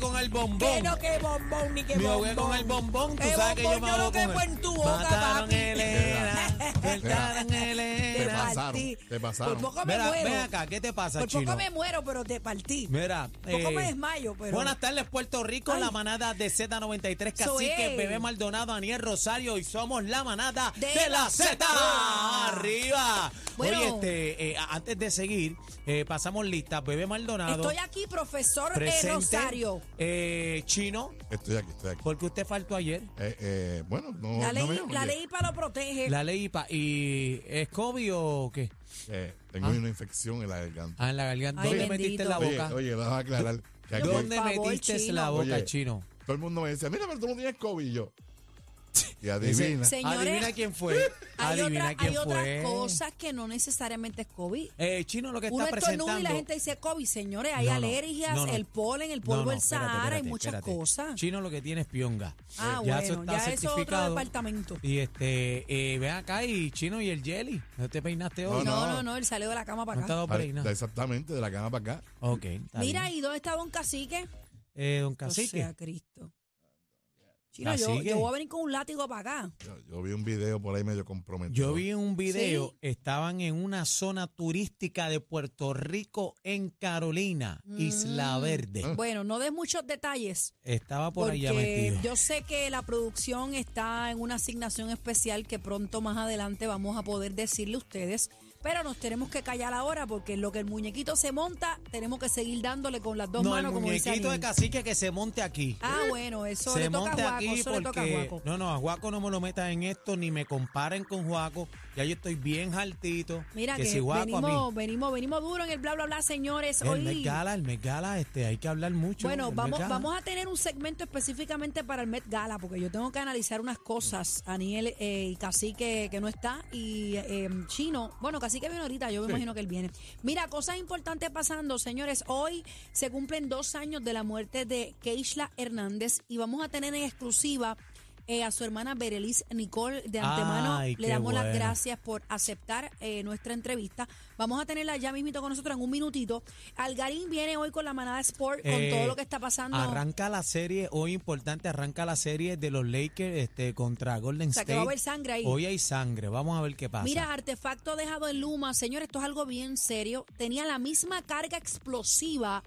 Con el bombón. Que no, que bombón, ni que Me bombón. ahogué con el bombón. Tú sabes que yo me que con el- en tu boca, Mataron papi. Elena. Mataron Te pasaron, te pasaron. Por poco me Mira, muero. ven acá, ¿qué te pasa, Por chino? poco me muero, pero te partí. Mira, Por poco eh, me desmayo, pero... Buenas tardes, Puerto Rico, Ay. la manada de Z93, Eso Cacique. Bebé Maldonado, Aniel Rosario y somos la manada de, De la Z. ¡Arriba! Bueno. Oye, este, eh, antes de seguir, eh, pasamos lista. Bebé Maldonado. Estoy aquí, profesor eh, presente. Rosario. Eh, chino, Estoy aquí, estoy aquí. porque usted faltó ayer. Eh, eh, bueno, no, La no ley, me la ley para lo protege. La ley IPA. ¿Y es COVID o qué? Eh, tengo una infección en la garganta. Ah, en la garganta. Ay, ¿Dónde bendito. metiste la Oye, boca? oye, vamos a aclarar que aquí ¿Dónde Por favor, metiste chino. la boca, Oye. chino? todo el mundo me decía, mira, pero tú no tienes COVID y yo. Y adivina. Se- Señores, Adivina quién fue. Hay, Adivina otra- quién hay otras cosas que no necesariamente es COVID. Eh, chino lo que Uno está presentando. y la gente dice COVID. Señores, hay No, alergias, no, no. el polen, el polvo no, del espérate, Sahara, hay muchas espérate. cosas. Chino lo que tiene es pionga. Ah, Eh, ya bueno, eso está ya eso es otro certificado. departamento. Y este, eh, ven acá y Chino y el Jelly. ¿No te peinaste hoy? No, no. no, no, él salió de la cama ¿No para está acá. peinas? Exactamente, de la cama para acá. Ok, está Mira, bien. ¿y dónde está Don Cacique? Eh, don O Cacique. sea, Cristo. Chino, yo, yo voy a venir con un látigo para acá. Yo, yo vi un video por ahí medio comprometido. Yo vi un video, Sí. estaban en una zona turística de Puerto Rico en Carolina, Isla Mm. Verde. Bueno, no des muchos detalles. Estaba por allá metido. yo sé que la producción está en una asignación especial que pronto más adelante vamos a poder decirle a ustedes. Pero nos tenemos que callar ahora porque en lo que el muñequito se monta, tenemos que seguir dándole con las dos no, el manos, como dice muñequito de cacique que se monte aquí. Ah, bueno, eso se le toca monte a Juaco, aquí eso le toca a porque Juaco. no, no, a Juaco no me lo metas en esto ni me comparen con Juaco. Ya yo estoy bien jaltito. Mira que, que, si Juaco a venimos, mí. venimos, venimos duro en el bla bla bla, señores. El Hoy Met Gala, el Met Gala, este, hay que hablar mucho. Bueno, vamos, vamos a tener un segmento específicamente para el Met Gala, porque yo tengo que analizar unas cosas. Aniel eh, y Cacique, que no está, y eh, Chino. Bueno, Cacique viene ahorita, yo me imagino que él viene. Mira, cosas importantes pasando, señores. Hoy se cumplen dos años de la muerte de Keishla Hernández y vamos a tener en exclusiva. Eh, a su hermana Berelis Nicole de antemano Ay, le damos las gracias por aceptar eh, nuestra entrevista. Vamos a tenerla ya mismito con nosotros en un minutito. Algarín viene hoy con la manada Sport con Eh, todo lo que está pasando. Arranca la serie, hoy importante, arranca la serie de los Lakers este, contra Golden O sea, que State. va a haber sangre ahí. Hoy hay sangre, vamos a ver qué pasa. Mira, artefacto dejado en Luma. Señores, esto es algo bien serio. Tenía la misma carga explosiva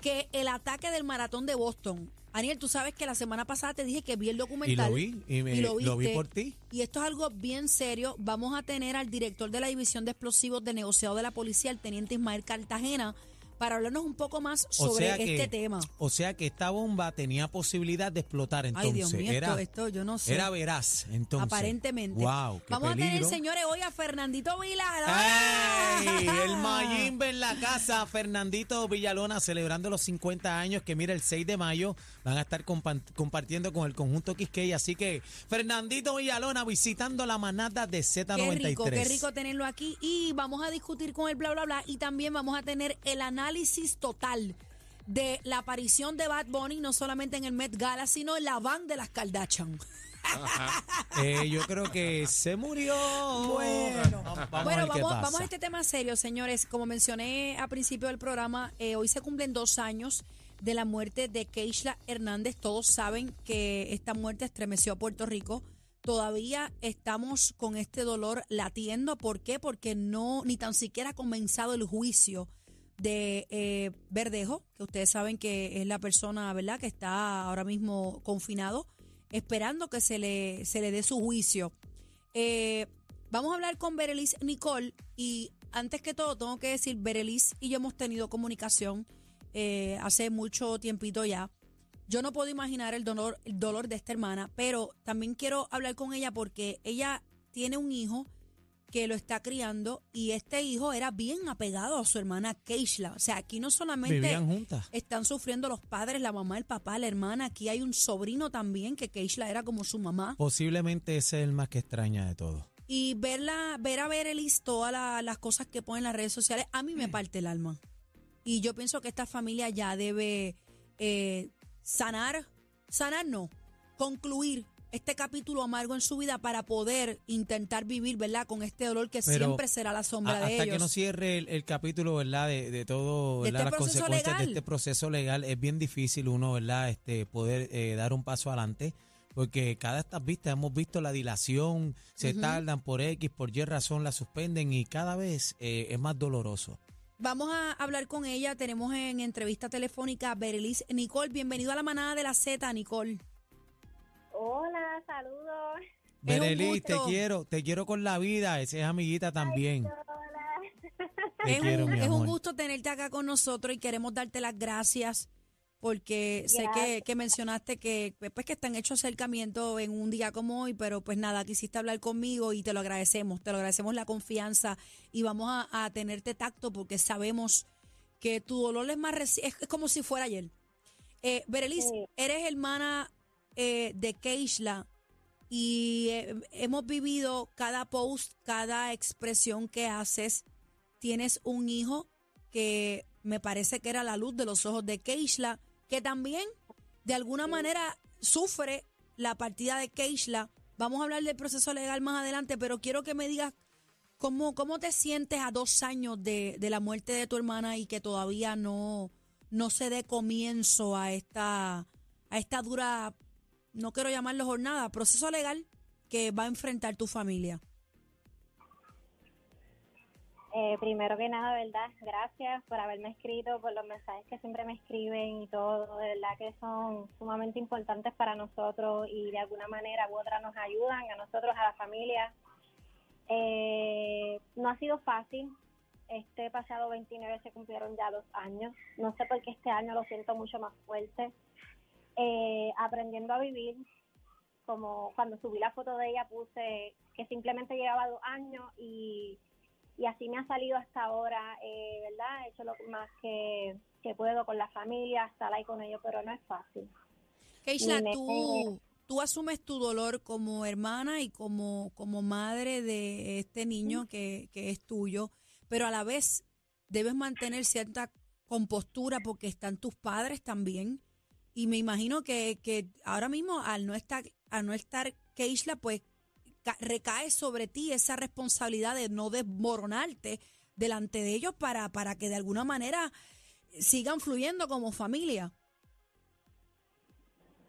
que el ataque del maratón de Boston. Aniel, tú sabes que la semana pasada te dije que vi el y documental. lo vi, y, me- lo lo, vi por ti. Y esto es algo bien serio. Vamos a tener al director de la División de Explosivos de Negociado de la Policía, el teniente Ismael Cartagena, para hablarnos un poco más O sobre que- este tema. O sea que esta bomba tenía posibilidad de explotar entonces. Ay, Dios mío, era, esto, esto yo no sé. era veraz entonces. Aparentemente. Wow, qué Vamos a tener, señores, hoy a Fernandito Vila. ¡Ey! El Mayimbe en la casa, Fernandito Villalona celebrando los 50 años que mira el 6 de mayo van a estar compa- compartiendo con el conjunto Quisqueya. Así que Fernandito Villalona visitando la manada de Z93. Qué rico, qué rico tenerlo aquí. Y vamos a discutir con el bla, bla, bla. Y también vamos a tener el análisis total de la aparición de Bad Bunny, no solamente en el Met Gala, sino en la van de las Kardashian. Eh, yo creo que se murió. Bueno. Vamos, a bueno, ver qué vamos, vamos a este tema serio, señores. Como mencioné al principio del programa, eh, hoy se cumplen dos años de la muerte de Keishla Hernández. Todos saben que esta muerte estremeció a Puerto Rico. Todavía estamos con este dolor latiendo. ¿Por qué? Porque no, ni tan siquiera ha comenzado el juicio de eh, Verdejo, que ustedes saben que es la persona, ¿verdad?, que está ahora mismo confinado, esperando que se le, se le dé su juicio. Eh, vamos a hablar con Berelis Nicole y antes que todo tengo que decir, Berelis y yo hemos tenido comunicación eh, hace mucho tiempito ya. Yo no puedo imaginar el dolor, el dolor de esta hermana, pero también quiero hablar con ella porque ella tiene un hijo que lo está criando y este hijo era bien apegado a su hermana Keishla. O sea, aquí no solamente Vivían juntas. están sufriendo los padres, la mamá, el papá, la hermana. Aquí hay un sobrino también que Keishla era como su mamá. Posiblemente ese es el más que extraña de todo. Y verla, ver a Berelis todas la- las cosas que pone en las redes sociales, a mí me parte el alma. Y yo pienso que esta familia ya debe eh, sanar, sanar no, concluir este capítulo amargo en su vida para poder intentar vivir, ¿verdad? Con este dolor que Pero siempre será la A- sombra de hasta ellos. que no cierre el, el capítulo, ¿verdad? De, de todo, De ¿verdad? este Las proceso consecuencias legal. de este proceso legal es bien difícil uno, ¿verdad? Este, poder eh, dar un paso adelante. Porque cada estas vistas hemos visto la dilación, se tardan por X, por Y razón la suspenden y cada vez eh, es más doloroso. Vamos a hablar con ella. Tenemos en entrevista telefónica a Berelis Nicole. Bienvenido a la manada de la Z, Nicole. Hola, saludos. Berelis, te quiero, te quiero con la vida, esa es amiguita también. Hola. Te es quiero, un, mi es un gusto tenerte acá con nosotros y queremos darte las gracias porque sé que, mencionaste que pues que están hechos acercamientos en un día como hoy, pero pues nada, quisiste hablar conmigo y te lo agradecemos, te lo agradecemos la confianza y vamos a, a tenerte tacto porque sabemos que tu dolor es más reci- es, es como si fuera ayer. Eh, Sí. eres hermana eh, de Keishla y eh, hemos vivido cada post, cada expresión que haces. Tienes un hijo que me parece que era la luz de los ojos de Keishla, que también de alguna manera sufre la partida de Keishla. Vamos a hablar del proceso legal más adelante, pero quiero que me digas cómo, cómo te sientes a dos años de, de la muerte de tu hermana y que todavía no, no se dé comienzo a esta, a esta dura, no quiero llamarlo jornada, proceso legal que va a enfrentar tu familia. Eh, primero que nada, ¿verdad? Gracias por haberme escrito, por los mensajes que siempre me escriben y todo. De verdad que son sumamente importantes para nosotros y de alguna manera u otra nos ayudan a nosotros, a la familia. Eh, no ha sido fácil. Este pasado 29 se cumplieron ya dos años. No sé por qué este año lo siento mucho más fuerte. Eh, aprendiendo a vivir, como cuando subí la foto de ella puse que simplemente llevaba dos años y, y así me ha salido hasta ahora, eh, ¿verdad? He hecho lo más que, que puedo con la familia, estar ahí con ellos, pero no es fácil. Keishla, Dime. tú, tú asumes tu dolor como hermana y como, como madre de este niño que, que es tuyo, pero a la vez debes mantener cierta compostura porque están tus padres también. Y me imagino que, que ahora mismo al no estar, al no estar Keishla, pues ca- recae sobre ti esa responsabilidad de no desmoronarte delante de ellos para, para que de alguna manera sigan fluyendo como familia.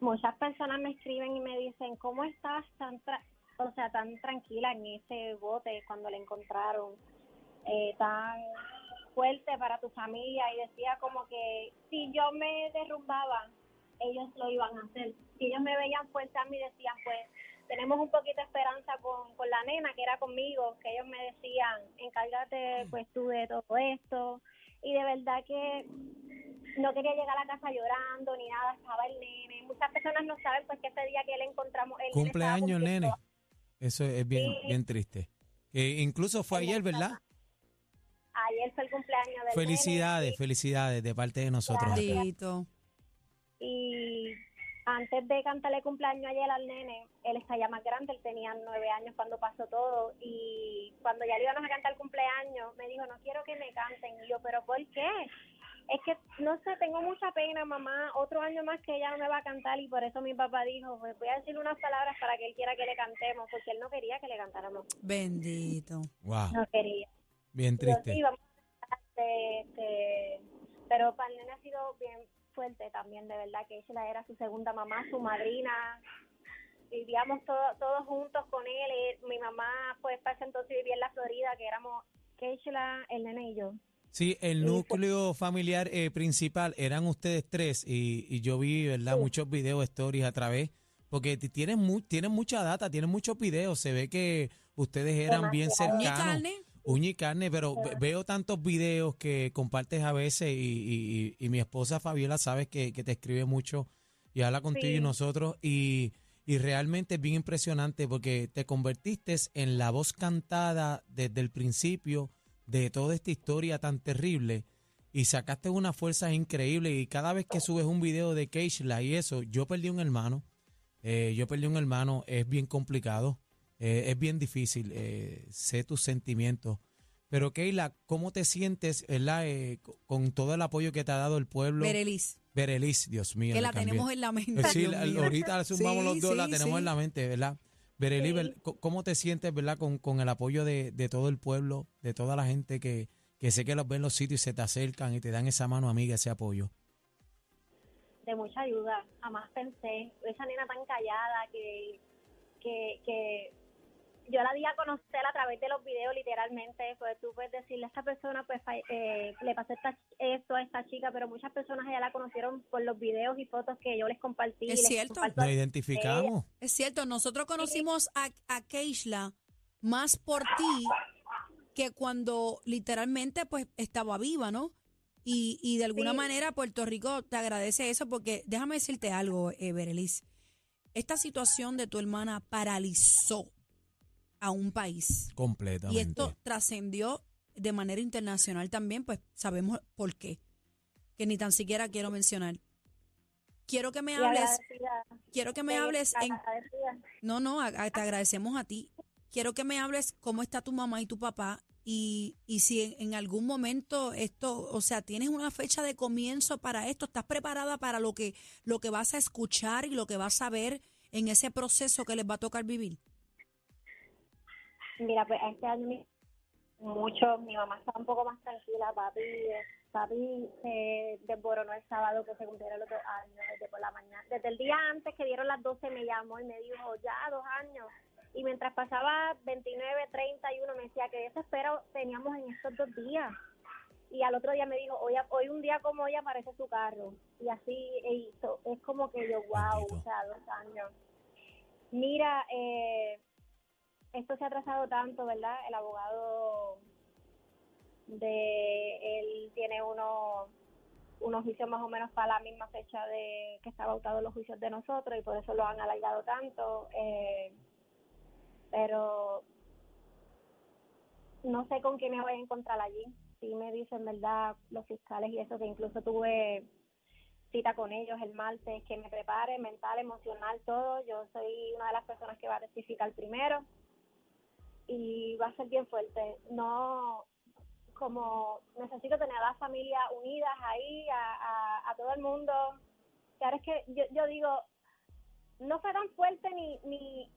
Muchas personas me escriben y me dicen, ¿cómo estás tan, tra- o sea, tan tranquila en ese bote cuando le encontraron? Eh, tan fuerte para tu familia y decía como que si yo me derrumbaba, ellos lo iban a hacer. Si ellos me veían fuerte a mí, decían, pues tenemos un poquito de esperanza con, con la nena que era conmigo, que ellos me decían, encárgate pues tú de todo esto. y de verdad que no quería llegar a la casa llorando ni nada, estaba el nene. Muchas personas no saben pues que ese día que le encontramos el Cumpleaños, nene. Eso es bien, Sí. bien triste. Que incluso fue ayer, ¿verdad? Ayer fue el cumpleaños del Felicidades, nene felicidades de parte de nosotros. acá. Y antes de cantarle cumpleaños ayer al nene, él está ya más grande, él tenía nueve años cuando pasó todo y cuando ya le íbamos a cantar cumpleaños me dijo no quiero que me canten y yo pero ¿por qué? Es que no sé, tengo mucha pena mamá, otro año más que ella no me va a cantar y por eso mi papá dijo pues voy a decirle unas palabras para que él quiera que le cantemos porque él no quería que le cantáramos, Bendito. Wow, no quería. bien Pero triste. sí, vamos a este, este, pero para el nene ha sido bien fuerte también, de verdad, que ella era su segunda mamá, su madrina. Vivíamos todo- todos juntos con él. y mi mamá, pues, para ese entonces vivía en la Florida, que éramos Keishla, el nene y yo. Sí, el núcleo familiar eh, principal eran ustedes tres y, y yo vi, ¿verdad? Muchos videos, stories a través, porque tienen, mu- tienen mucha data, tienen muchos videos, se ve que ustedes eran bien Demasiado. Y cercanos. Uña y carne, pero ve- veo tantos videos que compartes a veces y, y- y- mi esposa Fabiola sabes que, que te escribe mucho y habla contigo y nosotros y, y realmente es bien impresionante porque te convertiste en la voz cantada desde el principio de toda esta historia tan terrible y sacaste una fuerza increíble y cada vez que subes un video de Keishla y eso, yo perdí un hermano, eh, yo perdí un hermano, es bien complicado, eh, es bien difícil, eh, sé tus sentimientos. Pero Keila, ¿cómo te sientes ¿verdad? Eh, co- con todo el apoyo que te ha dado el pueblo? Berelis, Berelis, Dios mío. que le la cambié. tenemos en la mente. Eh, Sí, la- ahorita sumamos Sí, los dos, la tenemos sí. en la mente, ¿verdad? Berelis, Sí. ¿ver- co- ¿cómo te sientes, verdad, con, con el apoyo de, de todo el pueblo, de toda la gente que, que sé que los ven en los sitios y se te acercan y te dan esa mano amiga, ese apoyo? de mucha ayuda. Jamás pensé, esa nena tan callada que, que, que yo la di a conocer a través de los videos literalmente, pues tú puedes decirle a esta persona, pues eh, le pasó esta, esto a esta chica, pero muchas personas ya la conocieron por los videos y fotos que yo les compartí. Es les cierto. Nos identificamos. Es cierto, nosotros conocimos a, a Keishla más por ti que cuando literalmente pues estaba viva, ¿no? Y, y de alguna Sí. manera Puerto Rico te agradece eso porque déjame decirte algo, eh. Esta situación de tu hermana paralizó a un país. Completamente. Y esto trascendió de manera internacional también, pues sabemos por qué, que ni tan siquiera quiero mencionar. Quiero que me hables, quiero que me hables en no, no, a- a- te agradecemos a ti. Quiero que me hables cómo está tu mamá y tu papá y, y si en, en algún momento esto, o sea, tienes una fecha de comienzo para esto, estás preparada para lo que, lo que vas a escuchar y lo que vas a ver en ese proceso que les va a tocar vivir. Mira, pues este año mucho, mi mamá estaba un poco más tranquila, papi, eh, papi se desboronó el sábado que se cumplieron los dos años, desde por la mañana, desde el día antes que dieron las 12 me llamó y me dijo, ya dos años, y mientras pasaba 29, 31 me decía que desespero teníamos en estos dos días, y al otro día me dijo, hoy, hoy un día como hoy aparece su carro, y así hizo, es como que yo, wow, o sea, dos años. Mira, eh, esto se ha atrasado tanto, ¿verdad? El abogado de él tiene uno unos juicios más o menos para la misma fecha de que está bautado los juicios de nosotros y por eso lo han alargado tanto. Eh, pero no sé con quién me voy a encontrar allí. Sí me dicen, ¿verdad? Los fiscales y eso, que incluso tuve cita con ellos el martes, que me prepare mental, emocional, todo. Yo soy una de las personas que va a testificar primero y va a ser bien fuerte. No, como necesito tener a las familias unidas ahí, a, todo el mundo. Ahora es que yo, yo digo, no fue tan fuerte ni ni,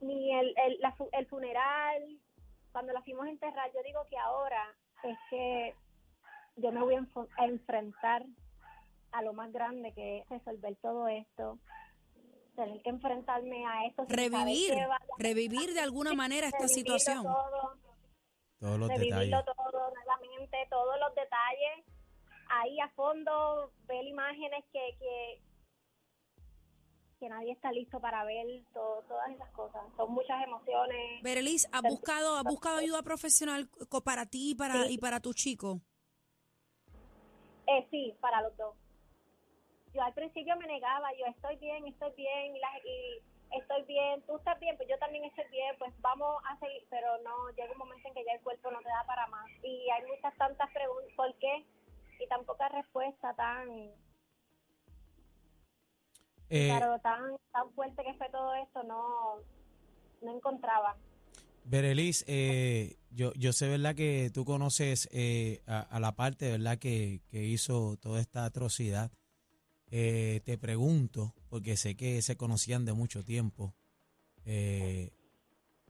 ni el, el, la el funeral, cuando la fuimos a enterrar. Yo digo que ahora es que yo me voy a, a enfrentar a lo más grande que es resolver todo esto, tener que enfrentarme a esto. sin saber Revivir, vaya revivir de alguna manera esta situación. todo, Todos los revivirlo detalles. todo nuevamente, todos los detalles, ahí a fondo, ver imágenes que, que, que nadie está listo para ver, todo- todas esas cosas. Son muchas emociones. Berelis, ¿has buscado, has buscado ayuda profesional para ti y para, Sí. y para tu chico? Eh, sí, para los dos. Yo al principio me negaba, yo estoy bien, estoy bien, y, la- y estoy bien, tú estás bien, pues yo también estoy bien, pues vamos a seguir, pero no, llega un momento en que ya el cuerpo no te da para más. Y hay muchas tantas preguntas, ¿por qué? Y tan poca respuesta tan, Eh, pero tan, tan fuerte que fue todo esto, no, no encontraba. Berelis, eh, yo, yo sé, ¿verdad? Que tú conoces eh, a, a la parte, ¿verdad? Que, que hizo toda esta atrocidad. Eh, te pregunto, porque sé que se conocían de mucho tiempo. eh,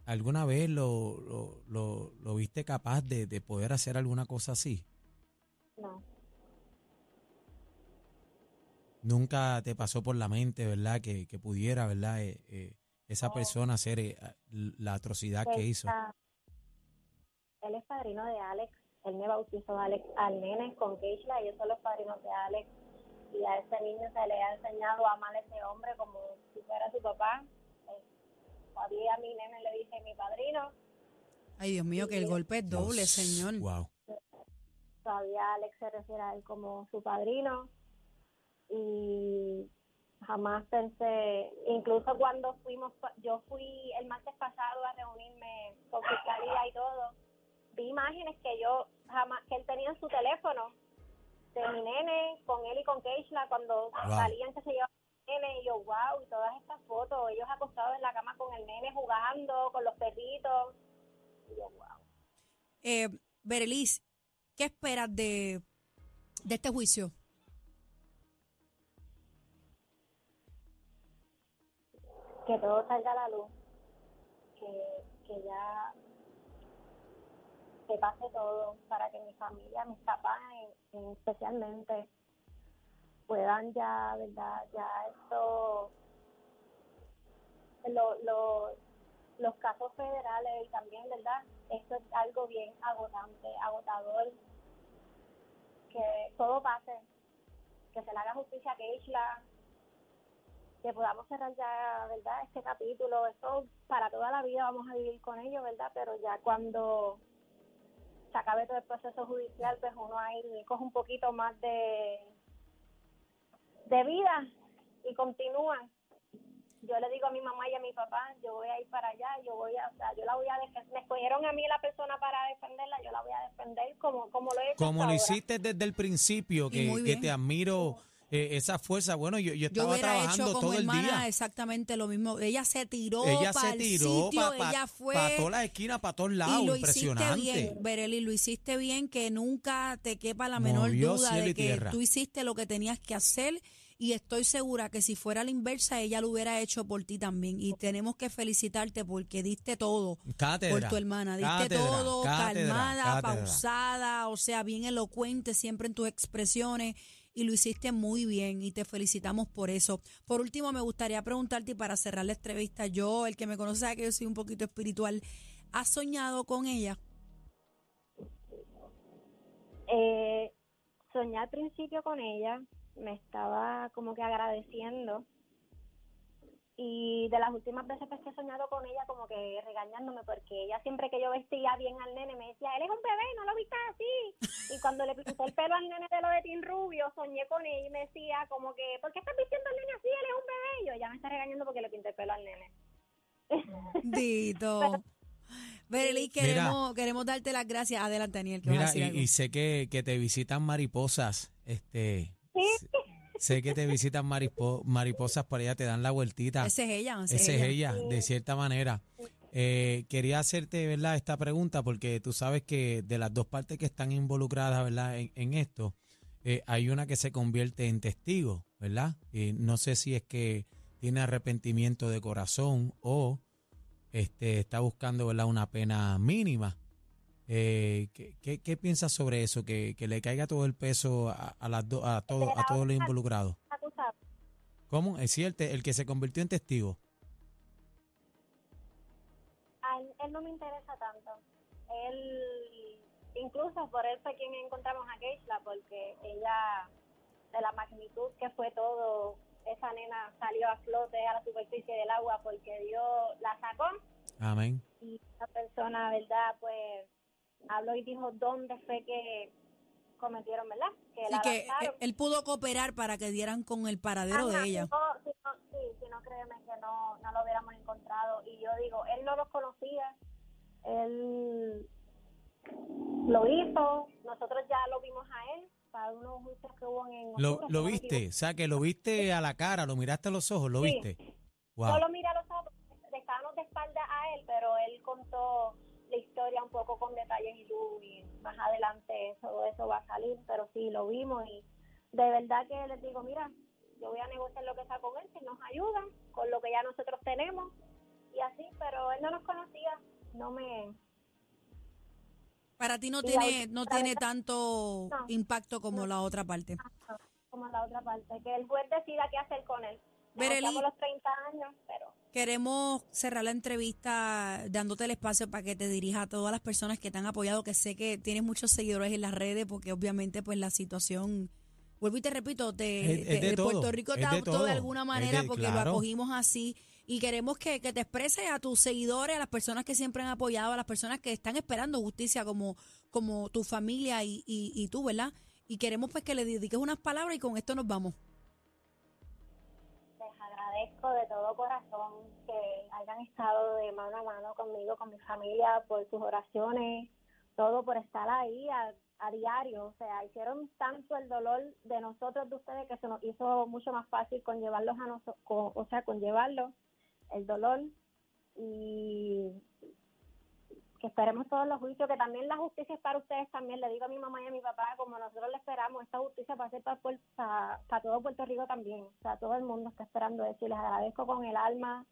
¿Alguna vez lo, lo, lo, lo viste capaz de, de poder hacer alguna cosa así? No, Nunca te pasó por la mente, ¿verdad? Que, que pudiera, ¿verdad? Eh, eh, esa persona hacer eh, la atrocidad que hizo. Él es padrino de Alex. Él me bautizó a Alex, al nene con Keishla. Ellos son los padrinos de Alex. Y a ese niño se le ha enseñado a amar a ese hombre como si fuera su papá. Eh, Todavía a mi nene le dice mi padrino. Ay, Dios mío, que el golpe es doble, Dios, señor. Wow. Todavía Alex se refiere a él como su padrino. Y jamás pensé, incluso cuando fuimos, yo fui el martes pasado a reunirme con fiscalía y todo, vi imágenes que yo jamás, que él tenía en su teléfono de mi nene, con él y con Keishla, cuando salían que se llevaban el nene, y yo, wow, y todas estas fotos, ellos acostados en la cama con el nene jugando, con los perritos, y yo, wow. Eh, Berelis, ¿qué esperas de, de este juicio? que todo salga a la luz, que, que ya que pase todo para que mi familia, mis papás especialmente, puedan ya, ¿verdad? Ya esto, lo, lo- los casos federales y también, ¿verdad? Esto es algo bien agotante, agotador, que todo pase, que se le haga justicia a Keishla, que podamos cerrar ya, ¿verdad? Este capítulo, esto para toda la vida vamos a vivir con ello, ¿verdad? Pero ya cuando se acabe todo el proceso judicial, pues uno ahí coge un poquito más de, de vida y continúa. Yo le digo a mi mamá y a mi papá, yo voy a ir para allá, yo voy a, o sea, yo la voy a defender. Me escogieron a mí la persona para defenderla, yo la voy a defender como, como lo he hecho Como hasta lo ahora. hiciste desde el principio, que, que te admiro eh, esa fuerza. Bueno, yo, yo Yo estaba hubiera trabajando hecho como todo el hermana día. exactamente lo mismo. Ella se tiró Ella para se el tiró sitio, para ella fue todas las esquinas, para todos lados. y lo hiciste Impresionante. bien, Bereli, lo hiciste bien, que nunca te quepa la menor Movió duda de que tierra. tú hiciste lo que tenías que hacer y estoy segura que si fuera la inversa, ella lo hubiera hecho por ti también. Y tenemos que felicitarte porque diste todo Cátedra, por tu hermana, diste cátedra, todo, cátedra, calmada, pausada, o sea, bien elocuente siempre en tus expresiones y lo hiciste muy bien y te felicitamos por eso. Por último, me gustaría preguntarte y para cerrar la entrevista, yo, el que me conoce que yo soy un poquito espiritual, ¿has soñado con ella? Eh, soñé al principio con ella, me estaba como que agradeciendo y de las últimas veces pues, que he soñado con ella como que regañándome porque ella siempre que yo vestía bien al nene me decía, él es un bebé, no lo viste así. Y cuando le pinté el pelo al nene de lo de Tin Rubio, soñé con ella y me decía como que, ¿por qué estás vistiendo al nene así? Él es un bebé. Y yo, ella me está regañando porque le pinté el pelo al nene. Dito. Berely, queremos, queremos darte las gracias. Adelante, Daniel, que vas a Mira, decir y, algo. y sé que, que te visitan mariposas. Este, sé- sé que te visitan maripo- mariposas por allá, te dan la vueltita. Esa es ella, esa es ella, de cierta manera. Eh, quería hacerte, ¿verdad?, esta pregunta porque tú sabes que de las dos partes que están involucradas, ¿verdad?, en, en esto, eh, hay una que se convierte en testigo, ¿verdad? Y no sé si es que tiene arrepentimiento de corazón o este, está buscando, ¿verdad?, una pena mínima. Eh, ¿qué, qué, qué piensas sobre eso? Que, que le caiga todo el peso a, a las do- a, todo, a todos los involucrados. ¿Cómo? Es cierto, el que se convirtió en testigo. A él, él no me interesa tanto. Él, incluso por él fue quien encontramos a Keishla, porque ella, de la magnitud que fue todo, esa nena salió a flote a la superficie del agua porque Dios la sacó Amén. y esa persona, ¿verdad? Pues habló y dijo dónde fue que cometieron, ¿verdad? Que Y la que lanzaron. él pudo cooperar para que dieran con el paradero Ajá, de ella. Si no, si no, sí, si no, créeme que no, no lo hubiéramos encontrado. Y yo digo, él no los conocía, él lo hizo, nosotros ya lo vimos a él para unos juicios que hubo en ¿Lo, octubre, lo viste? O sea, que lo viste a la cara, lo miraste a los ojos, lo Sí. viste. equivoco. Wow. No lo miré a los ojos, estábamos de espalda a él, pero él contó la historia un poco con detalles y luz y más adelante todo eso va a salir, pero sí, lo vimos y de verdad que les digo, mira, yo voy a negociar lo que sea con él, si nos ayudan con lo que ya nosotros tenemos y así, pero él no nos conocía, no me... Para ti no tiene, no tiene tanto No. impacto como la otra parte. como la otra parte, que el juez decida qué hacer con él. Los 30 años, pero Queremos cerrar la entrevista dándote el espacio para que te dirijas a todas las personas que te han apoyado, que sé que tienes muchos seguidores en las redes, porque obviamente pues la situación, vuelvo y te repito, te, Es- de Puerto Rico te de adoptó de alguna manera de- porque claro. lo acogimos así y queremos que, que te expreses a tus seguidores, a las personas que siempre han apoyado, a las personas que están esperando justicia como, como tu familia y, y, y tú, ¿verdad? Y queremos pues que le dediques unas palabras y con esto nos vamos. De todo corazón que hayan estado de mano a mano conmigo, con mi familia, por sus oraciones, todo por estar ahí a, a diario. O sea, hicieron tanto el dolor de nosotros, de ustedes, que se nos hizo mucho más fácil conllevarlos a nosotros, o sea, conllevarlo, el dolor. Y que esperemos todos los juicios, que también la justicia es para ustedes también. Le digo a mi mamá y a mi papá, como nosotros le esperamos, esta justicia va a ser para, Puer- para, para todo Puerto Rico también. O sea, todo el mundo está esperando eso y les agradezco con el alma.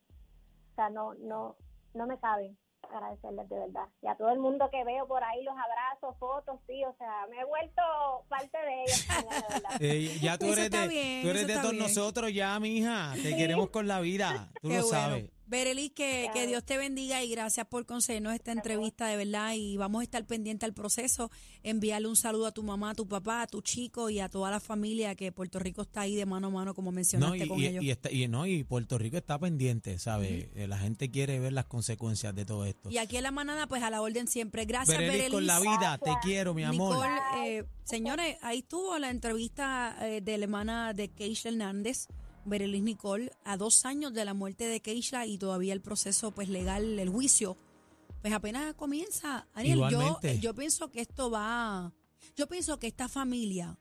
O sea, no, no, no me cabe agradecerles de verdad. Y a todo el mundo que veo por ahí, los abrazos, fotos, sí, o sea, me he vuelto parte de ellos también, de verdad. Eh, ya tú Eso eres de, bien, tú eres de todos bien. nosotros ya, mija. Te queremos con la vida. Tú Qué lo bueno. sabes. Berelis, que, que. Dios te bendiga y gracias por concedernos esta entrevista de verdad y vamos a estar pendientes al proceso, enviarle un saludo a tu mamá, a tu papá, a tu chico y a toda la familia que Puerto Rico está ahí de mano a mano como No, mencionaste y, con y- ellos. y está- y no, y Puerto Rico está pendiente, ¿sabes? Eh, La gente quiere ver las consecuencias de todo esto. Y aquí en la manada, pues a la orden siempre. Gracias, Berelis Berelis. con la vida, te quiero, mi amor. Nicole, eh, señores, ahí estuvo la entrevista eh, de la hermana de Keisha Hernández, Berelis Nicole, a dos años de la muerte de Keisha y todavía el proceso pues legal, el juicio, pues apenas comienza. Ariel, yo, yo pienso que esto va, yo pienso que esta familia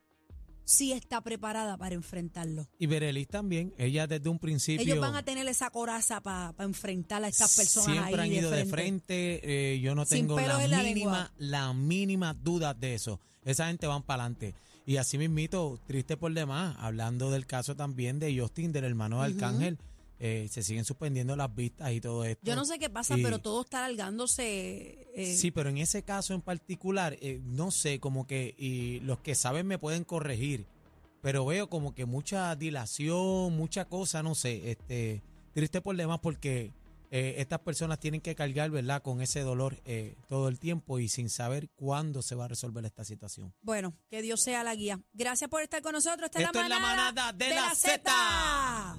sí está preparada para enfrentarlo. Y Berelis también, ella desde un principio Ellos van a tener esa coraza para enfrentar a estas personas siempre ahí han ido de frente. frente. eh, yo no tengo la mínima, la mínima duda de eso. Esa gente van para adelante. Y así mismito, triste por demás, hablando del caso también de Justin, del hermano de Arcángel, eh, se siguen suspendiendo las vistas y todo esto. Yo no sé qué pasa, Y- pero todo está alargándose. eh, Sí, pero en ese caso en particular, eh, no sé, como que, y los que saben me pueden corregir, pero veo como que mucha dilación, mucha cosa, no sé, este, triste por demás porque eh, estas personas tienen que cargar, ¿verdad?, con ese dolor todo el tiempo y sin saber cuándo se va a resolver esta situación. Bueno, que Dios sea la guía. Gracias por estar con nosotros. Esta Esto es la manada, de la Zeta.